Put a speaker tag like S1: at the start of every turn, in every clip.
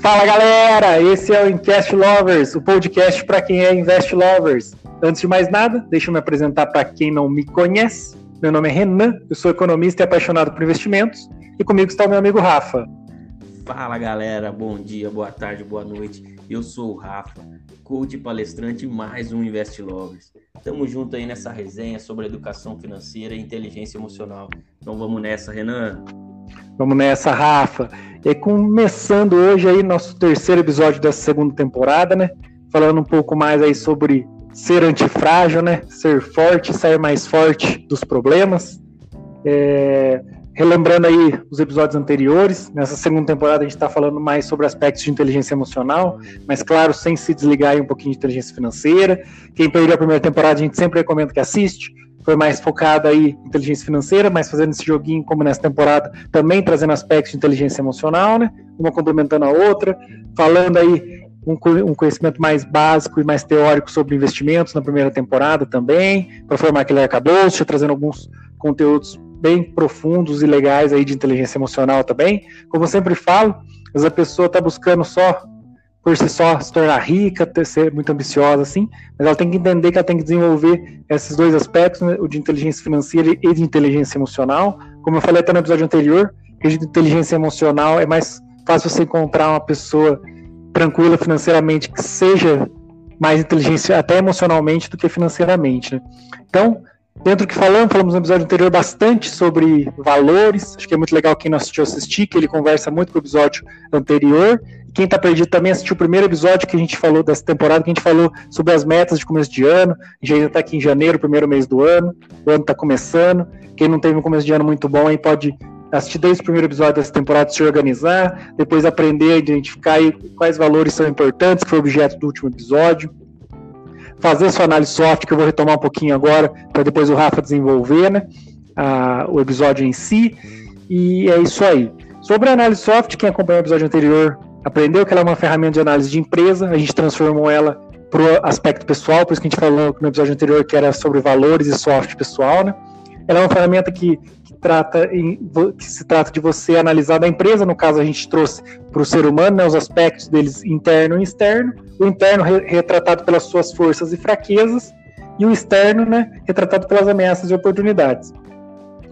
S1: Fala galera, esse é o Invest Lovers, o podcast para quem é Invest Lovers. Antes de mais nada, deixa eu me apresentar para quem não me conhece. Meu nome é Renan, eu sou economista e apaixonado por investimentos, e comigo está o meu amigo Rafa.
S2: Fala galera, bom dia, boa tarde, boa noite. Eu sou o Rafa, coach palestrante e mais um Invest Lovers. Tamo junto aí nessa resenha sobre educação financeira e inteligência emocional. Então vamos nessa, Renan.
S1: Vamos nessa, Rafa. E começando hoje aí nosso terceiro episódio dessa segunda temporada, né? Falando um pouco mais aí sobre ser antifrágil, né? Ser forte, sair mais forte dos problemas. É... Relembrando aí os episódios anteriores, nessa segunda temporada a gente está falando mais sobre aspectos de inteligência emocional, mas claro, sem se desligar aí um pouquinho de inteligência financeira. Quem perdeu a primeira temporada, a gente sempre recomenda que assiste foi mais focada aí em inteligência financeira, mas fazendo esse joguinho como nessa temporada, também trazendo aspectos de inteligência emocional, né? Uma complementando a outra, falando aí um, um conhecimento mais básico e mais teórico sobre investimentos na primeira temporada também, para formar aquele arcabouço, trazendo alguns conteúdos bem profundos e legais aí de inteligência emocional também. Como eu sempre falo, às vezes a pessoa está buscando só por si só se tornar rica, ter, ser muito ambiciosa, assim, mas ela tem que entender que ela tem que desenvolver esses dois aspectos, né, o de inteligência financeira e de inteligência emocional. Como eu falei até no episódio anterior, que de inteligência emocional é mais fácil você encontrar uma pessoa tranquila financeiramente que seja mais inteligente até emocionalmente do que financeiramente. Né? Então, dentro do que falamos, falamos no episódio anterior bastante sobre valores. Acho que é muito legal quem não assistiu assistir, que ele conversa muito com o episódio anterior. Quem está perdido também assistiu o primeiro episódio que a gente falou dessa temporada, que a gente falou sobre as metas de começo de ano. A gente ainda está aqui em janeiro, primeiro mês do ano. O ano está começando. Quem não teve um começo de ano muito bom aí pode assistir desde o primeiro episódio dessa temporada, se organizar, depois aprender a identificar quais valores são importantes, que foi objeto do último episódio. Fazer sua análise soft, que eu vou retomar um pouquinho agora, para depois o Rafa desenvolver né, a, o episódio em si. E é isso aí. Sobre a análise soft, quem acompanhou o episódio anterior aprendeu que ela é uma ferramenta de análise de empresa, a gente transformou ela para o aspecto pessoal, por isso que a gente falou no episódio anterior que era sobre valores e soft pessoal, né? Ela é uma ferramenta que, que trata em, que se trata de você analisar da empresa, no caso a gente trouxe para o ser humano né, os aspectos deles interno e externo, o interno re, retratado pelas suas forças e fraquezas, e o externo né, retratado pelas ameaças e oportunidades.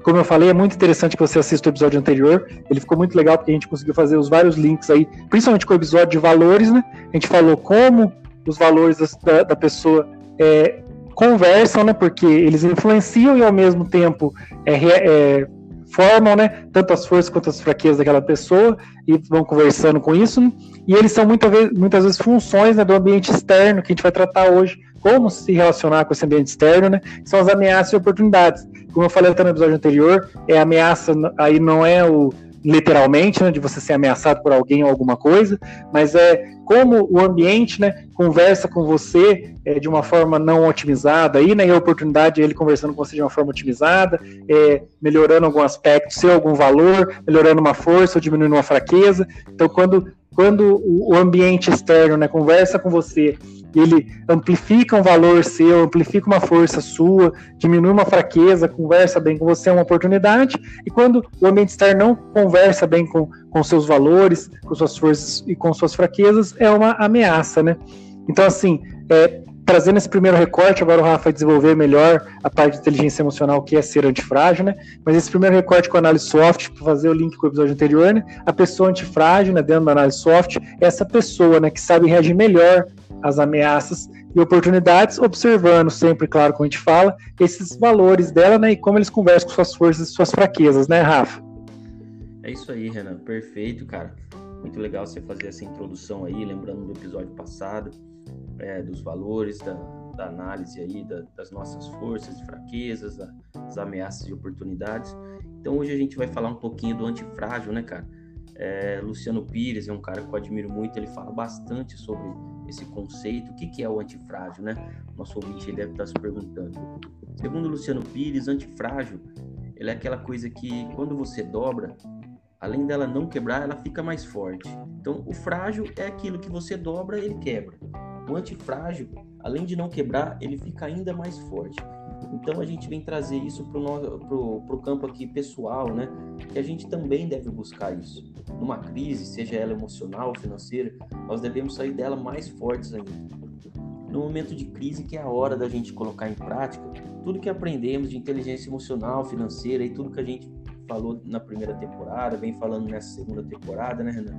S1: Como eu falei, é muito interessante que você assista o episódio anterior. Ele ficou muito legal porque a gente conseguiu fazer os vários links aí, principalmente com o episódio de valores, né? A gente falou como os valores da, da pessoa é, conversam, né? Porque eles influenciam e ao mesmo tempo é, é, formam, né? Tanto as forças quanto as fraquezas daquela pessoa e vão conversando com isso. Né? E eles são muitas vezes, muitas vezes funções né, do ambiente externo que a gente vai tratar hoje como se relacionar com esse ambiente externo, né? São as ameaças e oportunidades. Como eu falei até no episódio anterior, é ameaça aí não é o literalmente, né, de você ser ameaçado por alguém ou alguma coisa, mas é como o ambiente, né, conversa com você é, de uma forma não otimizada, aí, né, e a oportunidade é ele conversando com você de uma forma otimizada, é, melhorando algum aspecto, seu algum valor, melhorando uma força ou diminuindo uma fraqueza. Então, quando quando o ambiente externo né, conversa com você ele amplifica um valor seu, amplifica uma força sua, diminui uma fraqueza, conversa bem com você, é uma oportunidade. E quando o ambiente externo não conversa bem com, com seus valores, com suas forças e com suas fraquezas, é uma ameaça, né? Então, assim, é, trazendo esse primeiro recorte, agora o Rafa vai desenvolver melhor a parte de inteligência emocional, que é ser antifrágil, né? Mas esse primeiro recorte com a análise soft, para fazer o link com o episódio anterior, né? A pessoa antifrágil, né, dentro da análise soft, é essa pessoa, né, que sabe reagir melhor as ameaças e oportunidades, observando sempre, claro, como a gente fala, esses valores dela, né, e como eles conversam com suas forças e suas fraquezas, né, Rafa?
S2: É isso aí, Renan, perfeito, cara. Muito legal você fazer essa introdução aí, lembrando do episódio passado, é, dos valores, da, da análise aí da, das nossas forças e fraquezas, das ameaças e oportunidades. Então hoje a gente vai falar um pouquinho do antifrágil, né, cara? É, Luciano Pires é um cara que eu admiro muito, ele fala bastante sobre esse conceito, o que, que é o antifrágil, né? Nosso ouvinte deve estar se perguntando. Segundo Luciano Pires, antifrágil, ele é aquela coisa que quando você dobra, além dela não quebrar, ela fica mais forte. Então, o frágil é aquilo que você dobra, ele quebra. O antifrágil, além de não quebrar, ele fica ainda mais forte. Então a gente vem trazer isso para o campo aqui pessoal, né? Que a gente também deve buscar isso. Numa crise, seja ela emocional ou financeira, nós devemos sair dela mais fortes ainda. No momento de crise, que é a hora da gente colocar em prática tudo que aprendemos de inteligência emocional, financeira e tudo que a gente falou na primeira temporada, vem falando nessa segunda temporada, né, Renan?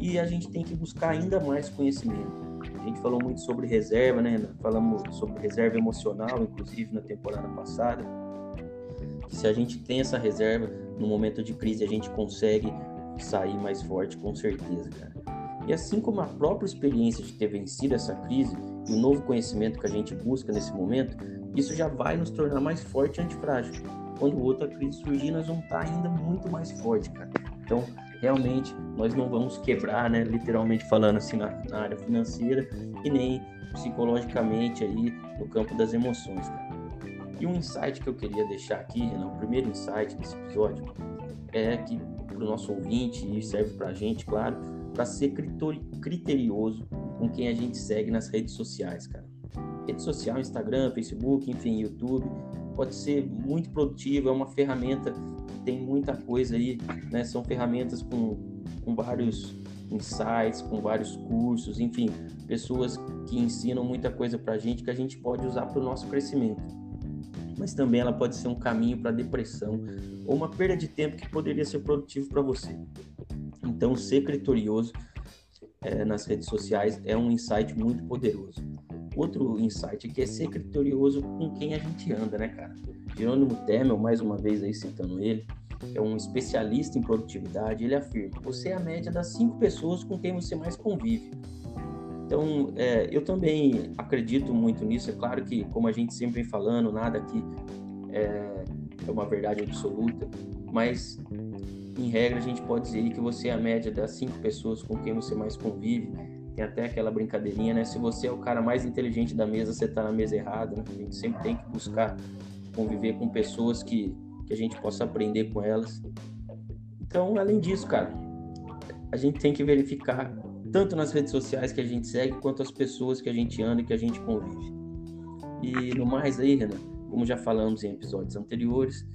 S2: E a gente tem que buscar ainda mais conhecimento. A gente falou muito sobre reserva, né, Renan? Falamos sobre reserva emocional, inclusive na temporada passada. Que se a gente tem essa reserva, no momento de crise a gente consegue sair mais forte, com certeza, cara. E assim como a própria experiência de ter vencido essa crise e o novo conhecimento que a gente busca nesse momento, isso já vai nos tornar mais forte e antifrágil quando outra crise surgir, nós vamos estar ainda muito mais forte, cara. Então, realmente, nós não vamos quebrar, né, literalmente falando assim, na, na área financeira e nem psicologicamente aí no campo das emoções, cara. E um insight que eu queria deixar aqui, Renan, o primeiro insight desse episódio, é que para o nosso ouvinte e serve para a gente, claro, para ser criterioso com quem a gente segue nas redes sociais, cara. Rede social, Instagram, Facebook, enfim, YouTube, pode ser muito produtivo, é uma ferramenta que tem muita coisa aí, né? São ferramentas com, com vários insights, com vários cursos, enfim, pessoas que ensinam muita coisa para a gente que a gente pode usar para o nosso crescimento. Mas também ela pode ser um caminho para depressão ou uma perda de tempo que poderia ser produtivo para você. Então, ser criterioso é, nas redes sociais é um insight muito poderoso. Outro insight aqui é ser criterioso com quem a gente anda, né, cara? Jerônimo Temel, mais uma vez aí citando ele, é um especialista em produtividade, ele afirma: você é a média das cinco pessoas com quem você mais convive. Então, é, eu também acredito muito nisso. É claro que, como a gente sempre vem falando, nada aqui é, é uma verdade absoluta, mas em regra a gente pode dizer que você é a média das cinco pessoas com quem você mais convive tem até aquela brincadeirinha, né? Se você é o cara mais inteligente da mesa, você está na mesa errada. Né? A gente sempre tem que buscar conviver com pessoas que, que a gente possa aprender com elas. Então, além disso, cara, a gente tem que verificar tanto nas redes sociais que a gente segue, quanto as pessoas que a gente anda e que a gente convive. E no mais aí, Renan, como já falamos em episódios anteriores,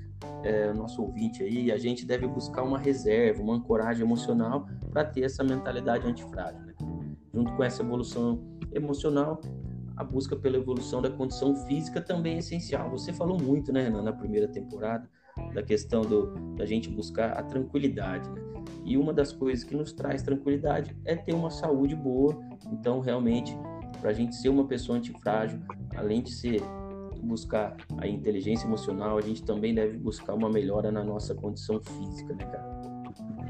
S2: é, nosso ouvinte aí, a gente deve buscar uma reserva, uma ancoragem emocional para ter essa mentalidade antifrágil. Né? Junto com essa evolução emocional, a busca pela evolução da condição física também é essencial. Você falou muito, né, na primeira temporada, da questão do, da gente buscar a tranquilidade, né? E uma das coisas que nos traz tranquilidade é ter uma saúde boa. Então, realmente, para a gente ser uma pessoa antifrágil, além de ser buscar a inteligência emocional, a gente também deve buscar uma melhora na nossa condição física, né, cara?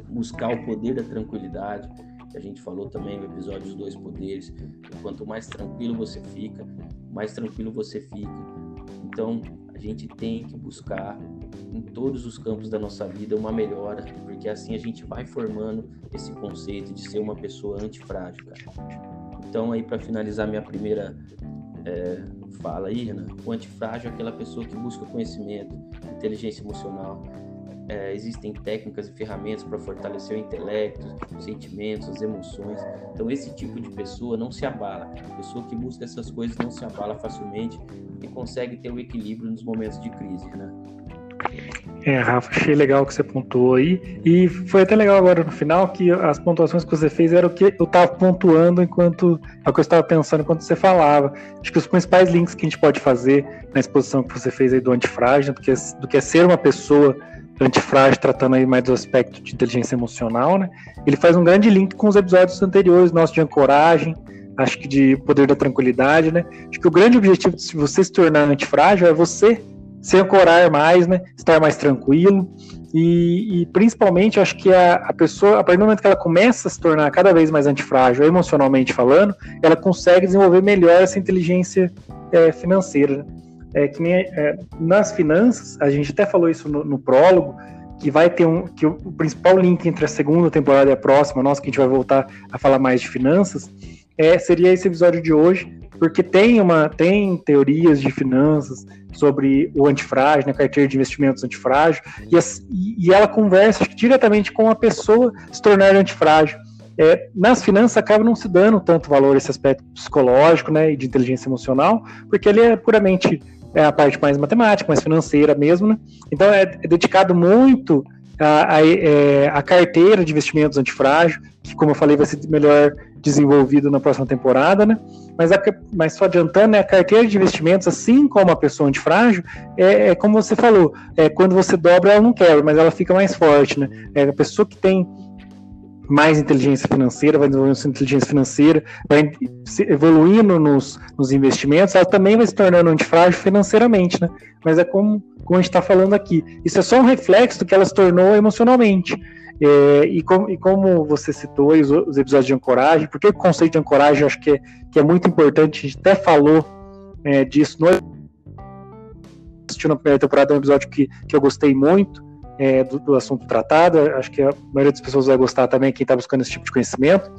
S2: Buscar o poder da tranquilidade, que a gente falou também no episódio dos dois poderes. Quanto mais tranquilo você fica, mais tranquilo você fica. Então, a gente tem que buscar em todos os campos da nossa vida uma melhora, porque assim a gente vai formando esse conceito de ser uma pessoa antifrágil, cara. Então, aí para finalizar minha primeira é, fala aí, Renan, o antifrágil é aquela pessoa que busca conhecimento, inteligência emocional, é, existem técnicas e ferramentas para fortalecer o intelecto, os sentimentos, as emoções. Então, esse tipo de pessoa não se abala. A pessoa que busca essas coisas não se abala facilmente e consegue ter o equilíbrio nos momentos de crise, né?
S1: É, Rafa, achei legal o que você pontuou aí. E foi até legal agora no final que as pontuações que você fez eram o que eu estava pontuando enquanto. É o que eu estava pensando enquanto você falava. Acho que os principais links que a gente pode fazer na exposição que você fez aí do antifrágil, do que é, do que é ser uma pessoa antifrágil, tratando aí mais do aspecto de inteligência emocional, né? Ele faz um grande link com os episódios anteriores, nosso de ancoragem, acho que de poder da tranquilidade, né? Acho que o grande objetivo de você se tornar antifrágil é você se ancorar mais, né? Estar mais tranquilo. E, e principalmente, acho que a, a, pessoa, a partir do momento que ela começa a se tornar cada vez mais antifrágil, emocionalmente falando, ela consegue desenvolver melhor essa inteligência é, financeira. Né? é, que nem é, nas finanças, a gente até falou isso no, no, prólogo, que vai ter um que o, o, principal link entre a segunda temporada e a próxima, nossa, que a gente vai voltar a falar mais de finanças, é, seria esse episódio de hoje, porque tem uma tem teorias de finanças sobre o antifrágil, né, carteira de investimentos antifrágil, e, as, e ela conversa diretamente com a pessoa se tornar antifrágil. É, nas finanças acaba não se dando tanto valor esse aspecto psicológico né, e de inteligência emocional, porque ele é puramente é a parte mais matemática, mais financeira mesmo, né? Então é, é dedicado muito a, a, é, a, carteira de investimentos antifrágil, que como eu falei vai ser melhor desenvolvido na próxima temporada, né? Mas, a, mas só adiantando, né, a carteira de investimentos, assim como a pessoa antifrágil, é, é como você falou, é, quando você dobra ela não quebra, mas ela fica mais forte, né? É a pessoa que tem mais inteligência financeira, vai desenvolvendo sua inteligência financeira, vai evoluindo nos, nos investimentos, ela também vai se tornando antifrágil financeiramente, né? Mas é como, como a gente está falando aqui. Isso é só um reflexo do que ela se tornou emocionalmente. É, e, com, e, como você citou os, os, episódios de ancoragem, porque o conceito de ancoragem eu acho que é, que é muito importante, a gente até falou é, disso no assistiu na primeira temporada, é um episódio que, que eu gostei muito, é, do, do, assunto tratado. Acho que a maioria das pessoas vai gostar também, quem está buscando esse tipo de conhecimento.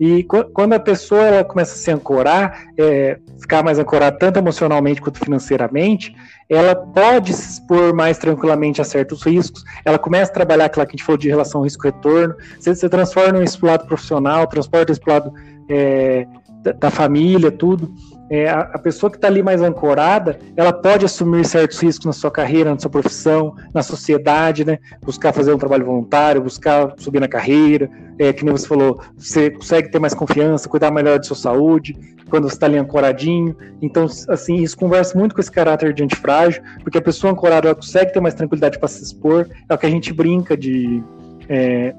S1: E quando a pessoa ela começa a se ancorar, é, ficar mais ancorada tanto emocionalmente quanto financeiramente, ela pode se expor mais tranquilamente a certos riscos. Ela começa a trabalhar aquela que a gente falou de relação risco-retorno. Você, você transforma isso para o lado profissional, transporta isso para o lado é, da, da família, tudo é, a, pessoa que está ali mais ancorada, ela pode assumir certos riscos na sua carreira, na sua profissão, na sociedade, né? Buscar fazer um trabalho voluntário, buscar subir na carreira, é, que nem você falou, você consegue ter mais confiança, cuidar melhor de sua saúde, quando você está ali ancoradinho. Então, assim, isso conversa muito com esse caráter de antifrágil, porque a pessoa ancorada ela consegue ter mais tranquilidade para se expor, é o que a gente brinca de. É,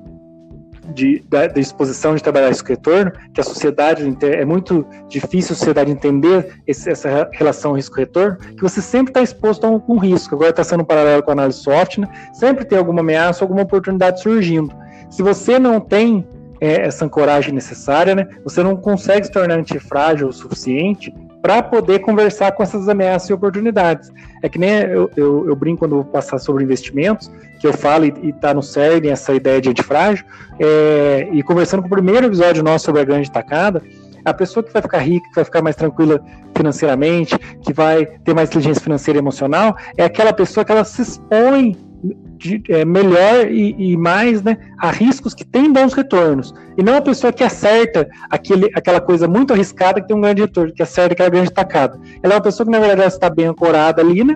S1: de, da, da, exposição de trabalhar esse retorno, que a sociedade é muito difícil a sociedade entender esse, essa relação risco-retorno, que você sempre está exposto a algum risco. Agora está sendo um paralelo com a análise soft, né? sempre tem alguma ameaça, alguma oportunidade surgindo. Se você não tem é, essa ancoragem necessária, né, você não consegue se tornar antifrágil o suficiente para poder conversar com essas ameaças e oportunidades. É que nem eu, eu, eu brinco quando vou passar sobre investimentos, que eu falo e está no CERN essa ideia de antifrágil, é, e conversando com o primeiro episódio nosso sobre a grande tacada, a pessoa que vai ficar rica, que vai ficar mais tranquila financeiramente, que vai ter mais inteligência financeira e emocional, é aquela pessoa que ela se expõe de, é, melhor e, e, mais né, a riscos que tem bons retornos. E não a pessoa que acerta aquele, aquela coisa muito arriscada que tem um grande retorno, que acerta aquela grande tacada. Ela é uma pessoa que, na verdade, está bem ancorada ali, né?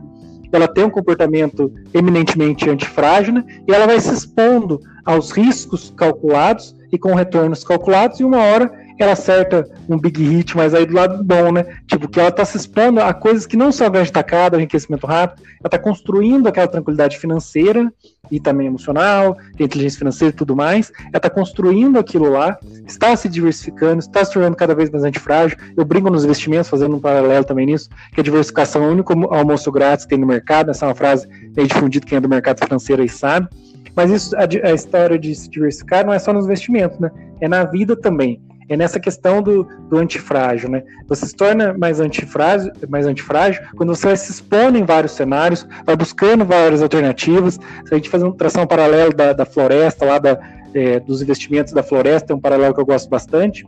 S1: Ela tem um comportamento eminentemente antifrágil, né? E ela vai se expondo aos riscos calculados e com retornos calculados, e uma hora ela acerta um big hit, mas aí do lado bom, né? Tipo, que ela tá se expondo a coisas que não são grande tacada, enriquecimento rápido, ela tá construindo aquela tranquilidade financeira e também emocional, inteligência financeira e tudo mais, ela tá construindo aquilo lá, está se diversificando, está se tornando cada vez mais antifrágil. Eu brinco nos investimentos, fazendo um paralelo também nisso, que a diversificação é o único almoço grátis que tem no mercado, essa é uma frase meio difundida, quem é do mercado financeiro aí sabe. Mas isso, a, a história de se diversificar não é só nos investimentos, né? É na vida também é nessa questão do, do antifrágil, né? Você se torna mais antifrágil, mais antifrágil quando você vai se expondo em vários cenários, vai buscando várias alternativas. Se a gente fazer um tração paralelo da, da floresta, lá da, é, dos investimentos da floresta, é um paralelo que eu gosto bastante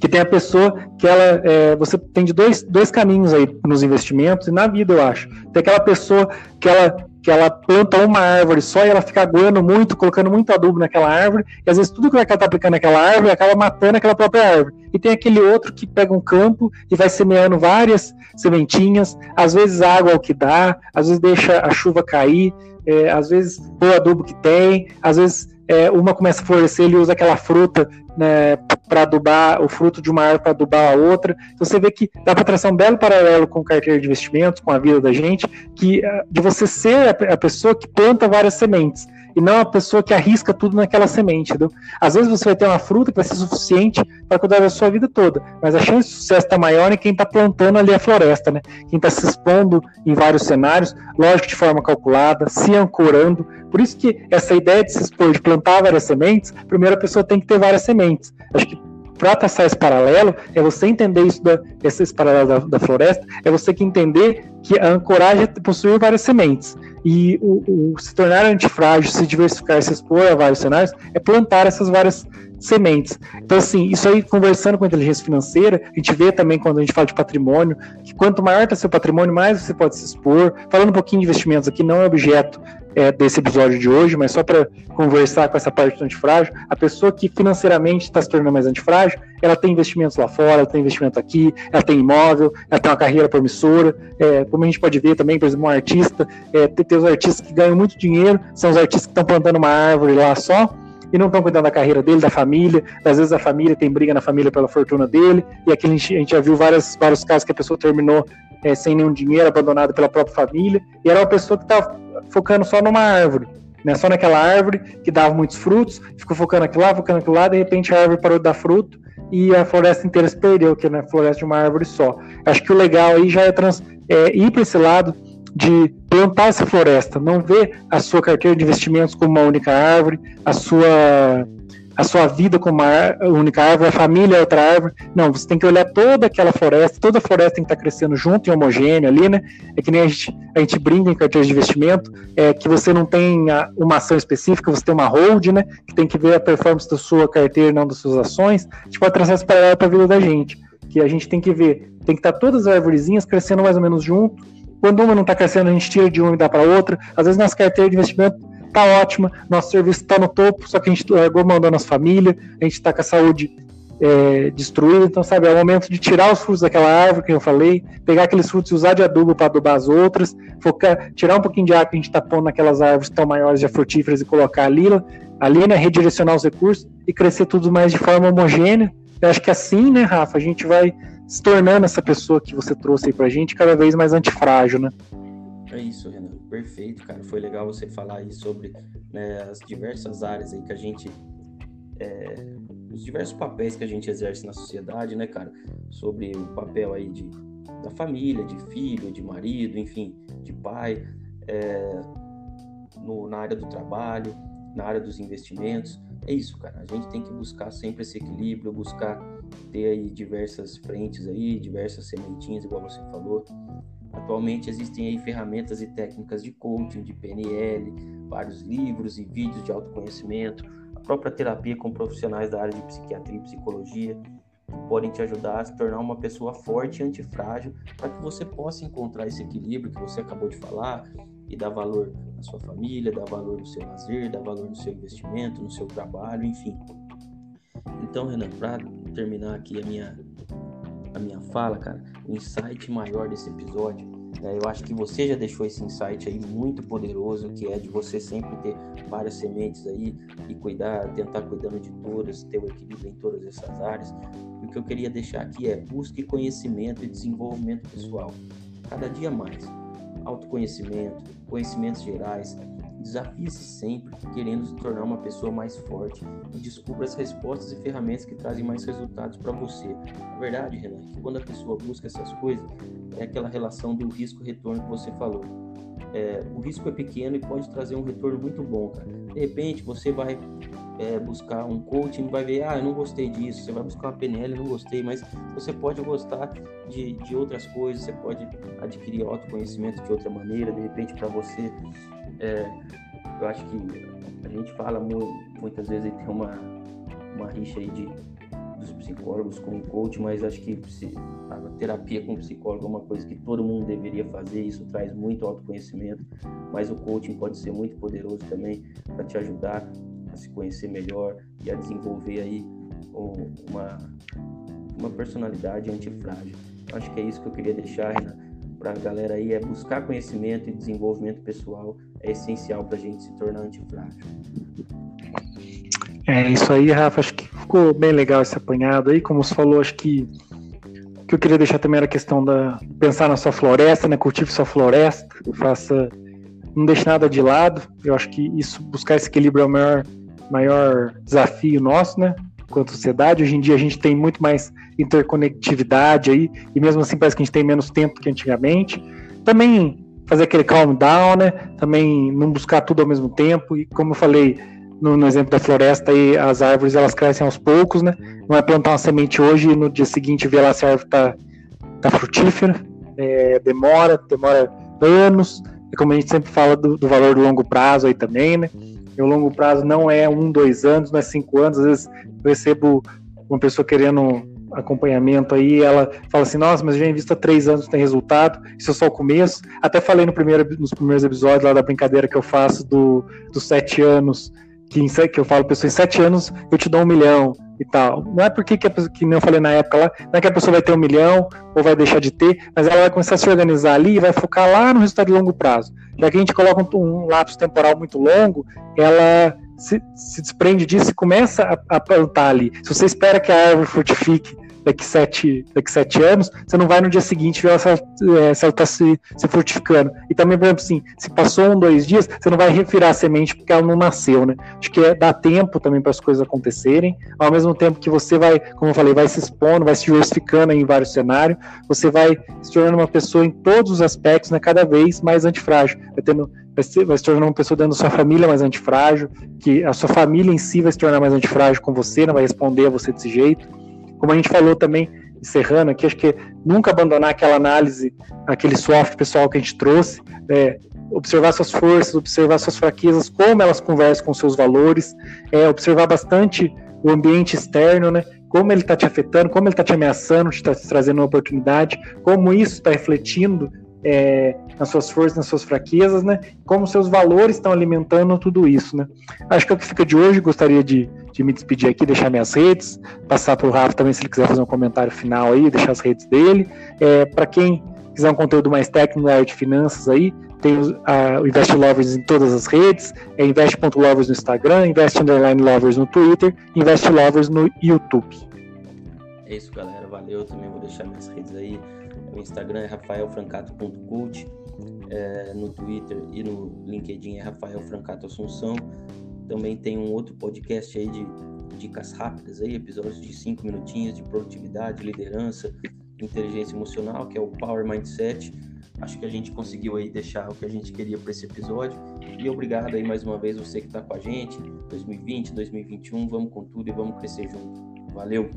S1: que tem a pessoa que ela é, você tem de dois, dois caminhos aí nos investimentos e na vida eu acho tem aquela pessoa que ela que ela planta uma árvore só e ela fica aguando muito, colocando muito adubo naquela árvore, e às vezes tudo que ela está aplicando naquela árvore acaba matando aquela própria árvore. E tem aquele outro que pega um campo e vai semeando várias sementinhas, às vezes água é o que dá, às vezes deixa a chuva cair, é, às vezes o adubo que tem, às vezes é, uma começa a florescer, ele usa aquela fruta né, para adubar o fruto de uma árvore para adubar a outra. Então você vê que dá para traçar um belo paralelo com carteira de investimentos, com a vida da gente, que ah, de você ser a pessoa que planta várias sementes e não a pessoa que arrisca tudo naquela semente, entendeu? Às vezes você vai ter uma fruta que vai ser suficiente para cuidar da sua vida toda, mas a chance de sucesso está maior em quem está plantando ali a floresta, né? Quem está se expondo em vários cenários, lógico de forma calculada, se ancorando. Por isso que essa ideia de se expor, de plantar várias sementes, primeiro a pessoa tem que ter várias sementes. Acho que para traçar esse paralelo, é você entender isso da, esse paralelo da, da, floresta, é você que entender que a ancoragem possuir várias sementes. E o, o se tornar antifrágil, se diversificar, se expor a vários cenários, é plantar essas várias sementes. Então, assim, isso aí, conversando com a inteligência financeira, a gente vê também quando a gente fala de patrimônio, que quanto maior está seu patrimônio, mais você pode se expor. Falando um pouquinho de investimentos aqui, não é objeto é, desse episódio de hoje, mas só para conversar com essa parte do antifrágil, a pessoa que financeiramente está se tornando mais antifrágil ela tem investimentos lá fora, ela tem investimento aqui, ela tem imóvel, ela tem uma carreira promissora. É, como a gente pode ver também, por exemplo, um artista, é, tem, tem os artistas que ganham muito dinheiro, são os artistas que estão plantando uma árvore lá só, e não estão cuidando da carreira dele, da família. Às vezes a família tem briga na família pela fortuna dele, e aqui a gente, a gente já viu várias, vários casos que a pessoa terminou é, sem nenhum dinheiro, abandonado pela própria família, e era uma pessoa que estava focando só numa árvore, né, só naquela árvore que dava muitos frutos, ficou focando aqui lá, focando aqui lá, de repente a árvore parou de dar fruto e a floresta inteira se perdeu, que é a floresta de uma árvore só. Acho que o legal aí já é, trans, é ir para esse lado de plantar essa floresta, não ver a sua carteira de investimentos como uma única árvore, a sua a sua vida como uma única árvore, a família é outra árvore. Não, você tem que olhar toda aquela floresta, toda a floresta tem que estar crescendo junto e homogênea ali, né? É que nem a gente, a gente brinca em carteiras de investimento, é que você não tem uma ação específica, você tem uma hold, né? Que tem que ver a performance da sua carteira, não das suas ações. A pode traçar essa paralelo para a vida da gente, que a gente tem que ver, tem que estar todas as árvorezinhas crescendo mais ou menos junto. Quando uma não está crescendo, a gente tira de uma e dá para outra. Às vezes nas carteiras de investimento tá ótima, nosso serviço está no topo, só que a gente largou mão da nossa família, a gente está com a saúde é, destruída, então, sabe, é o momento de tirar os frutos daquela árvore que eu falei, pegar aqueles frutos e usar de adubo para adubar as outras, focar, tirar um pouquinho de água que a gente está pondo naquelas árvores que estão maiores, já frutíferas, e colocar ali, ali, né, redirecionar os recursos e crescer tudo mais de forma homogênea. Eu acho que assim, né, Rafa, a gente vai se tornando essa pessoa que você trouxe aí pra gente cada vez mais antifrágil, né?
S2: É isso, Renan. Perfeito, cara. Foi legal você falar aí sobre né, as diversas áreas aí que a gente. É, os diversos papéis que a gente exerce na sociedade, né, cara? Sobre o papel aí de, da família, de filho, de marido, enfim, de pai, é, no, na área do trabalho, na área dos investimentos. É isso, cara. A gente tem que buscar sempre esse equilíbrio, buscar ter aí diversas frentes aí, diversas sementinhas, igual você falou, Atualmente existem aí ferramentas e técnicas de coaching, de PNL, vários livros e vídeos de autoconhecimento, a própria terapia com profissionais da área de psiquiatria e psicologia, que podem te ajudar a se tornar uma pessoa forte e antifrágil para que você possa encontrar esse equilíbrio que você acabou de falar e dar valor na sua família, dar valor no seu lazer, dar valor no seu investimento, no seu trabalho, enfim. Então, Renan, para terminar aqui a minha a minha fala, cara, o insight maior desse episódio, né, eu acho que você já deixou esse insight aí muito poderoso, que é de você sempre ter várias sementes aí e cuidar, tentar cuidando de todas, ter o equilíbrio em todas essas áreas. E o que eu queria deixar aqui é busque conhecimento e desenvolvimento pessoal, cada dia mais. Autoconhecimento, conhecimentos gerais, Desafie-se sempre, querendo se tornar uma pessoa mais forte e descubra as respostas e ferramentas que trazem mais resultados para você. A verdade, Renan, é que quando a pessoa busca essas coisas, é aquela relação do risco-retorno que você falou. É, o risco é pequeno e pode trazer um retorno muito bom, cara. De repente, você vai é, buscar um coaching, vai ver, ah, eu não gostei disso. Você vai buscar uma PNL, não gostei, mas você pode gostar de, de outras coisas, você pode adquirir autoconhecimento de outra maneira, de repente, para você é, eu acho que a gente fala muitas vezes tem uma, uma rixa aí de, dos psicólogos com o coach, mas acho que a terapia com psicólogo é uma coisa que todo mundo deveria fazer, isso traz muito autoconhecimento, mas o coaching pode ser muito poderoso também para te ajudar a se conhecer melhor e a desenvolver aí uma, uma personalidade antifrágil. Acho que é isso que eu queria deixar, Renan para a galera aí é buscar conhecimento e desenvolvimento pessoal é essencial para a gente se tornar antifrágil.
S1: É isso aí, Rafa. Acho que ficou bem legal esse apanhado aí. Como você falou, acho que o que eu queria deixar também era a questão da pensar na sua floresta, né? Cultive sua floresta, faça, não deixe nada de lado. Eu acho que isso, buscar esse equilíbrio é o maior, maior desafio nosso, né? Quanto sociedade. Hoje em dia a gente tem muito mais interconectividade aí, e mesmo assim parece que a gente tem menos tempo que antigamente. Também fazer aquele calm down, né? Também não buscar tudo ao mesmo tempo, e como eu falei no, no exemplo da floresta, aí, as árvores elas crescem aos poucos, né? Não é plantar uma semente hoje e no dia seguinte ver lá se a árvore está tá frutífera. É, demora, demora anos. E como a gente sempre fala do, do valor do longo prazo aí também, né? O longo prazo não é um, dois anos, não é cinco anos. Às vezes eu recebo uma pessoa querendo acompanhamento aí, ela fala assim, nossa, mas já invisto há três anos tem resultado, isso é só o começo. Até falei no primeiro, nos primeiros episódios lá da brincadeira que eu faço do, dos sete anos que, que eu falo, pessoa, em sete anos eu te dou um milhão e tal. Não é porque que, a que nem eu falei na época lá, não é que a pessoa vai ter um milhão ou vai deixar de ter, mas ela vai começar a se organizar ali e vai focar lá no resultado de longo prazo. Já que a gente coloca um, um lapso temporal muito longo, ela se, se desprende disso e começa a, a plantar ali. Se você espera que a árvore frutifique daqui sete, daqui sete anos, você não vai no dia seguinte ver se ela está se, se fortificando. E também, por exemplo, assim, se passou um, dois dias, você não vai refirar a semente porque ela não nasceu, né? Acho que é, dá tempo também para as coisas acontecerem, ao mesmo tempo que você vai, como eu falei, vai se expondo, vai se diversificando em vários cenários, você vai se tornando uma pessoa em todos os aspectos, né, cada vez mais antifrágil, vai tendo vai se, vai se tornar uma pessoa dentro da sua família mais antifrágil, que a sua família em si vai se tornar mais antifrágil com você, não vai responder a você desse jeito como a gente falou também, encerrando aqui, acho que nunca abandonar aquela análise, aquele soft pessoal que a gente trouxe, é, observar suas forças, observar suas fraquezas, como elas conversam com seus valores, é, observar bastante o ambiente externo, né? Como ele está te afetando, como ele está te ameaçando, te está trazendo uma oportunidade, como isso está refletindo é, nas suas forças, nas suas fraquezas, né? Como seus valores estão alimentando tudo isso, né? Acho que é o que fica de hoje. Gostaria de, de me despedir aqui, deixar minhas redes, passar para o Rafa também se ele quiser fazer um comentário final aí, deixar as redes dele. É, para quem quiser um conteúdo mais técnico na área de finanças aí, tem o Invest Lovers em todas as redes, é invest.lovers no Instagram, invest lovers no Twitter, invest lovers no YouTube.
S2: É isso, galera. Valeu. Também vou deixar minhas redes aí o Instagram é rafaelfrancato.cult, é, no Twitter e no LinkedIn é Rafael Francato Assunção. Também tem um outro podcast aí de dicas rápidas aí, episódios de 5 minutinhos de produtividade, liderança, inteligência emocional, que é o Power Mindset. Acho que a gente conseguiu aí deixar o que a gente queria para esse episódio. E obrigado aí mais uma vez você que está com a gente. 2020, 2021, vamos com tudo e vamos crescer junto. Valeu!